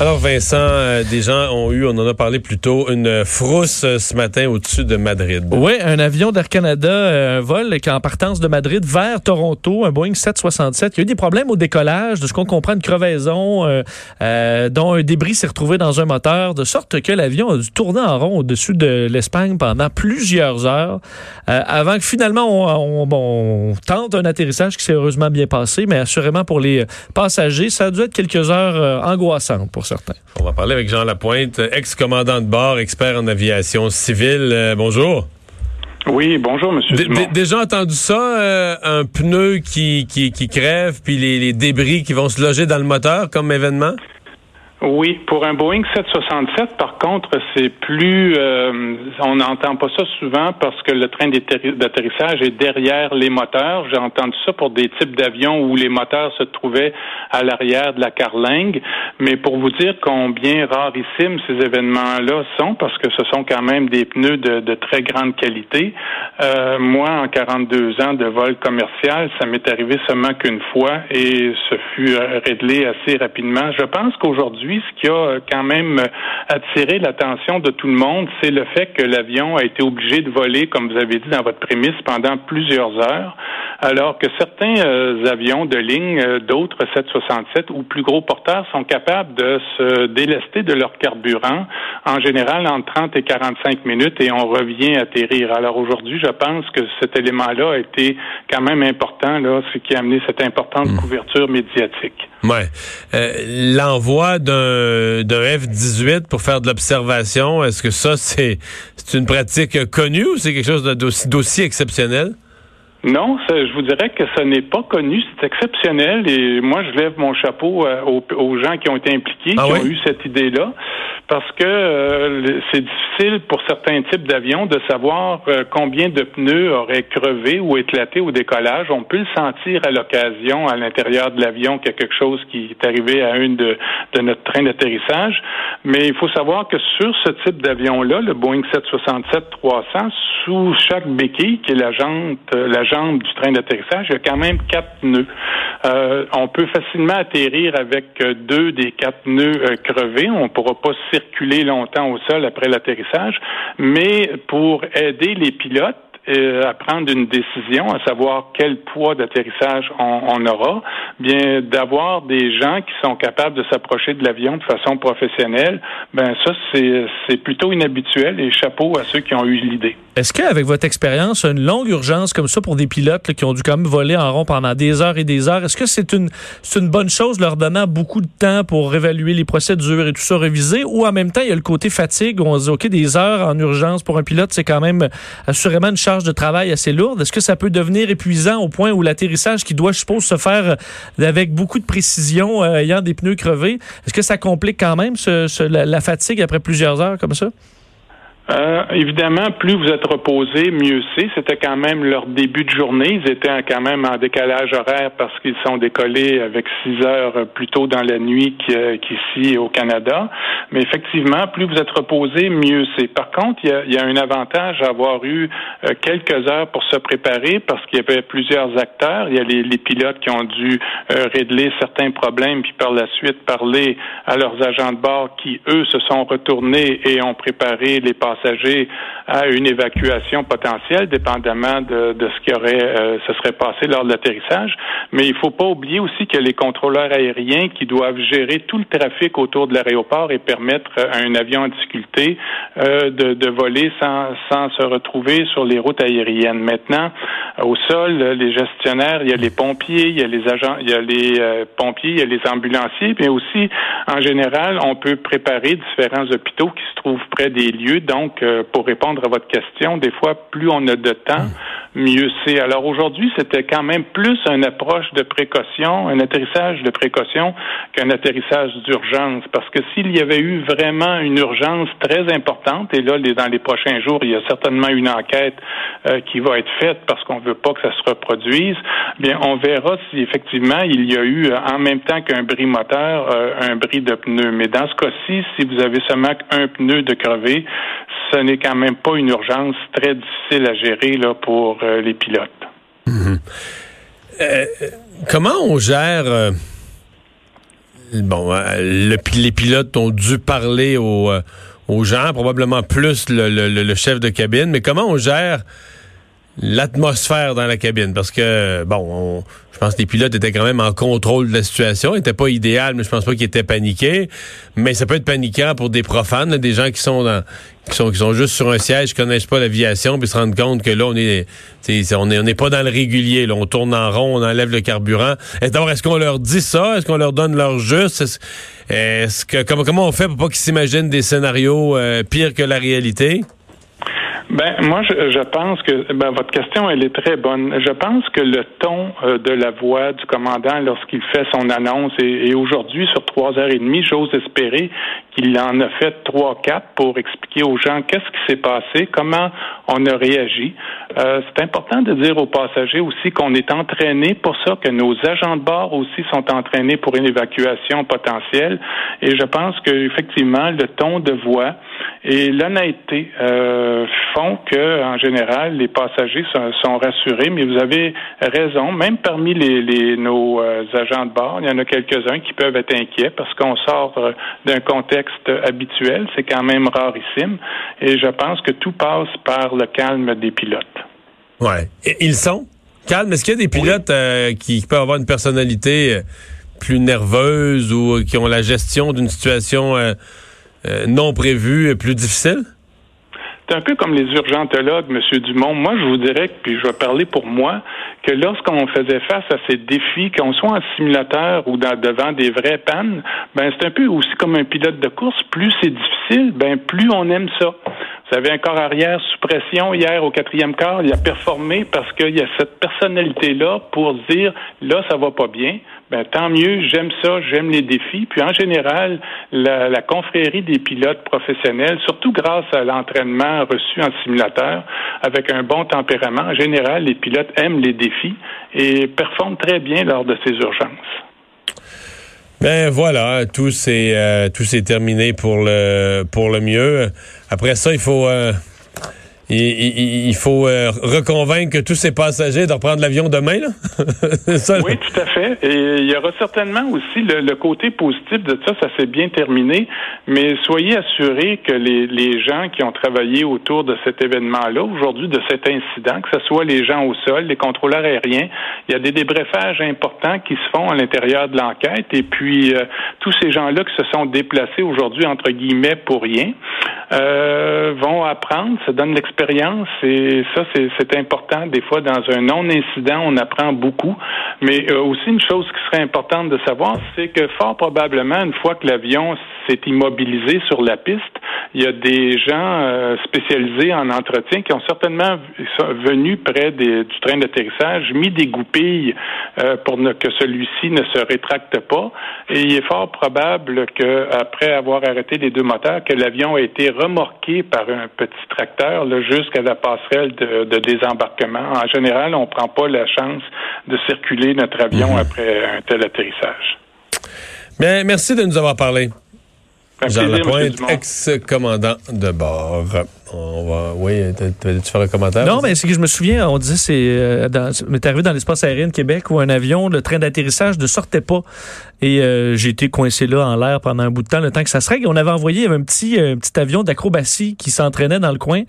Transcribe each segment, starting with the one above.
Alors Vincent, euh, des gens ont eu, on en a parlé plus tôt, une frousse euh, ce matin au-dessus de Madrid. Oui, un avion d'Air Canada, euh, un vol qui en partance de Madrid vers Toronto, un Boeing 767. Il y a eu des problèmes au décollage, de ce qu'on comprend, une crevaison, dont un débris s'est retrouvé dans un moteur, de sorte que l'avion a dû tourner en rond au-dessus de l'Espagne pendant plusieurs heures, avant que finalement on, on, tente un atterrissage qui s'est heureusement bien passé, mais assurément pour les passagers, ça a dû être quelques heures angoissantes pour certains. On va parler avec Jean Lapointe, ex-commandant de bord, expert en aviation civile. Euh, bonjour. Oui, bonjour, monsieur. déjà entendu ça, euh, un pneu qui, qui, crève, puis les, débris qui vont se loger dans le moteur comme événement? Oui, pour un Boeing 767, par contre, c'est plus, euh, on n'entend pas ça souvent parce que le train d'atterrissage est derrière les moteurs. J'ai entendu ça pour des types d'avions où les moteurs se trouvaient à l'arrière de la carlingue. Mais pour vous dire combien rarissimes ces événements-là sont, parce que ce sont quand même des pneus de, très grande qualité. Euh, moi, en 42 ans de vol commercial, ça m'est arrivé seulement qu'une fois et ce fut réglé assez rapidement. Je pense qu'aujourd'hui ce qui a quand même attiré l'attention de tout le monde, c'est le fait que l'avion a été obligé de voler, comme vous avez dit dans votre prémisse, pendant plusieurs heures, alors que certains euh, avions de ligne, euh, d'autres 767 ou plus gros porteurs sont capables de se délester de leur carburant, en général entre 30 et 45 minutes, et on revient atterrir. Alors aujourd'hui, je pense que cet élément-là a été quand même important, là, ce qui a amené cette importante hmm. couverture médiatique. Ouais. Euh, l'envoi d'un F-18 pour faire de l'observation, est-ce que ça, c'est une pratique connue ou c'est quelque chose d'aussi exceptionnel? Non, je vous dirais que ce n'est pas connu, c'est exceptionnel et moi je lève mon chapeau euh, aux, gens qui ont été impliqués, ah qui ont eu cette idée-là parce que euh, c'est difficile pour certains types d'avions de savoir euh, combien de pneus auraient crevé ou éclaté au décollage. On peut le sentir à l'occasion à l'intérieur de l'avion qu'il y a quelque chose qui est arrivé à une de, notre train d'atterrissage. Mais il faut savoir que sur ce type d'avion-là, le Boeing 767-300, sous chaque béquille, qui est la jambe, euh, la jambe du train d'atterrissage, il y a quand même quatre pneus. Euh, on peut facilement atterrir avec deux des quatre pneus crevés. On pourra pas circuler longtemps au sol après l'atterrissage, mais pour aider les pilotes, euh, à prendre une décision, à savoir quel poids d'atterrissage on, aura, bien d'avoir des gens qui sont capables de s'approcher de l'avion de façon professionnelle, ben ça c'est plutôt inhabituel et chapeau à ceux qui ont eu l'idée. Est-ce qu'avec votre expérience, une longue urgence comme ça pour des pilotes qui ont dû quand même voler en rond pendant des heures et des heures, est-ce que c'est une, une bonne chose leur donnant beaucoup de temps pour réévaluer les procédures et tout ça réviser ou en même temps il y a le côté fatigue où on se dit OK des heures en urgence pour un pilote c'est quand même assurément une charge de travail assez lourde. Est-ce que ça peut devenir épuisant au point où l'atterrissage qui doit je suppose se faire avec beaucoup de précision euh, ayant des pneus crevés, est-ce que ça complique quand même la fatigue après plusieurs heures comme ça? Euh, évidemment, plus vous êtes reposé, mieux c'est. C'était quand même leur début de journée. Ils étaient quand même en décalage horaire parce qu'ils sont décollés avec six heures plus tôt dans la nuit qu'ici au Canada. Mais effectivement, plus vous êtes reposé, mieux c'est. Par contre, il y a, un avantage à avoir eu euh, quelques heures pour se préparer parce qu'il y avait plusieurs acteurs. Il y a les, pilotes qui ont dû euh, régler certains problèmes puis par la suite parler à leurs agents de bord qui, eux, se sont retournés et ont préparé les à une évacuation potentielle, dépendamment de, ce qui aurait euh, se serait passé lors de l'atterrissage. Mais il faut pas oublier aussi que les contrôleurs aériens qui doivent gérer tout le trafic autour de l'aéroport et permettre à un avion en difficulté euh, de, de, voler sans, sans se retrouver sur les routes aériennes. Maintenant, au sol, les gestionnaires, il y a les pompiers, il y a les agents, il y a les euh, pompiers, il y a les ambulanciers, mais aussi, en général, on peut préparer différents hôpitaux qui se trouvent près des lieux. Euh, pour répondre à votre question, des fois, plus on a de temps, mieux c'est. Alors aujourd'hui, c'était quand même plus une approche de précaution, un atterrissage de précaution qu'un atterrissage d'urgence. Parce que s'il y avait eu vraiment une urgence très importante, et là, dans les prochains jours, il y a certainement une enquête euh, qui va être faite parce qu'on veut pas que ça se reproduise, bien, on verra si effectivement il y a eu, euh, en même temps qu'un bris moteur, euh, un bris de pneu. Mais dans ce cas-ci, si vous avez seulement un pneu de crevé, ce n'est quand même pas une urgence très difficile à gérer là, pour les pilotes. Mhm. comment on gère bon, les pilotes ont dû parler aux, gens, probablement plus le, le, chef de cabine, mais comment on gère l'atmosphère dans la cabine. Parce que bon je pense que les pilotes étaient quand même en contrôle de la situation. N'était pas idéal mais je pense pas qu'ils étaient paniqués. Mais ça peut être paniquant pour des profanes des gens qui sont dans qui sont qui sont juste sur un siège qui connaissent pas l'aviation puis se rendent compte que là on est on est on n'est pas dans le régulier là. On tourne en rond on enlève le carburant. D'abord est-ce qu'on leur dit ça? Est-ce qu'on leur donne leur juste? Est-ce que comment comment on fait pour pas qu'ils s'imaginent des scénarios euh, pires que la réalité? Ben moi, je, je pense que ben, votre question elle est très bonne. Je pense que le ton euh, de la voix du commandant lorsqu'il fait son annonce et, aujourd'hui sur trois heures et demie, j'ose espérer qu'il en a fait trois quatre pour expliquer aux gens qu'est-ce qui s'est passé, comment on a réagi. Euh, c'est important de dire aux passagers aussi qu'on est entraîné pour ça, que nos agents de bord aussi sont entraînés pour une évacuation potentielle. Et je pense qu'effectivement, le ton de voix et l'honnêteté euh, font que, en général, les passagers sont, rassurés. Mais vous avez raison, même parmi les, nos euh, agents de bord, il y en a quelques-uns qui peuvent être inquiets parce qu'on sort euh, d'un contexte habituel. C'est quand même rarissime. Et je pense que tout passe par le calme des pilotes. Ouais. ils sont? Calmes. Est-ce qu'il y a des pilotes qui peuvent avoir une personnalité plus nerveuse ou qui ont la gestion d'une situation euh, non prévu plus difficile? C'est un peu comme les urgentologues, M. Dumont. Moi, je vous dirais, puis je vais parler pour moi, que lorsqu'on faisait face à ces défis, qu'on soit en simulateur ou devant des vraies pannes, ben c'est un peu aussi comme un pilote de course. Plus c'est difficile, ben plus on aime ça. Vous avez un corps arrière sous pression hier au quatrième quart, il a performé parce qu'il y a cette personnalité-là pour dire là, ça va pas bien ben, tant mieux, j'aime ça, j'aime les défis. Puis en général, la, confrérie des pilotes professionnels, surtout grâce à l'entraînement reçu en simulateur, avec un bon tempérament, en général, les pilotes aiment les défis et performent très bien lors de ces urgences. Ben voilà, tout s'est euh, terminé pour le pour le mieux. Après ça, il faut euh, il, faut euh, reconvaincre tous ces passagers de reprendre l'avion demain. Là? oui, tout à fait. Et il y aura certainement aussi le, côté positif de ça. Ça s'est bien terminé. Mais soyez assurés que les, les gens qui ont travaillé autour de cet événement-là, aujourd'hui, de cet incident, que ce soit les gens au sol, les contrôleurs aériens, il y a des débriefages importants qui se font à l'intérieur de l'enquête. Et puis, euh, tous ces gens-là qui se sont déplacés aujourd'hui, entre guillemets, pour rien, euh, vont apprendre, ça donne l'expérience et ça, c'est important. Des fois, dans un non-incident, on apprend beaucoup. Mais euh, aussi, une chose qui serait importante de savoir, c'est que fort probablement, une fois que l'avion s'est immobilisé sur la piste, il y a des gens euh, spécialisés en entretien qui ont certainement venu près du train d'atterrissage, mis des goupilles pour que celui-ci ne se rétracte pas. Et il est fort probable qu'après avoir arrêté les deux moteurs, que l'avion a été remorqué par un petit tracteur jusqu'à la passerelle de, désembarquement. En général, on ne prend pas la chance de circuler notre avion mhm. après un tel atterrissage. Bien, merci de nous avoir parlé. Jean Lapointe, ex-commandant de bord. Oui, tu faire un commentaire? Non, mais c'est que je me souviens, on disait, c'est, euh, arrivé dans l'espace aérien de Québec où un avion, le train d'atterrissage ne sortait pas. Et euh, j'ai été coincé là en l'air pendant un bout de temps, le temps que ça se règle. On avait envoyé un petit, un petit avion d'acrobatie qui s'entraînait dans le coin.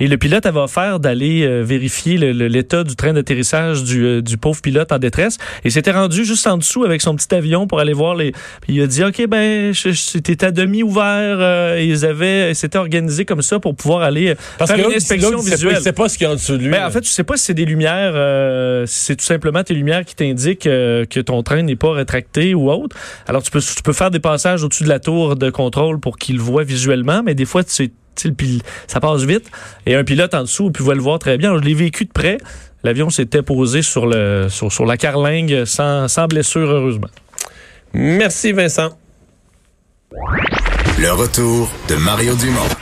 Et le pilote avait offert d'aller euh, vérifier l'état du train d'atterrissage du, euh, du, pauvre pilote en détresse. Et s'était rendu juste en dessous avec son petit avion pour aller voir les. Puis il a dit, OK, ben, c'était à demi ouvert. et ils avaient, c'était organisé comme ça pour pouvoir aller Parce faire une inspection visuelle. Tu sais pas ce qu'il y a en dessous de lui. Mais en fait, tu sais pas si c'est des lumières, c'est tout simplement tes lumières qui t'indiquent que ton train n'est pas rétracté ou autre. Alors, tu peux, tu peux faire des passages au-dessus de la tour de contrôle pour qu'il voit visuellement, mais des fois, tu ça passe vite. Et un pilote en dessous, puis voit le voir très bien. je l'ai vécu de près. L'avion s'était posé sur, le, sur, sur la carlingue sans, sans blessure, heureusement. Merci, Vincent. Le retour de Mario Dumont.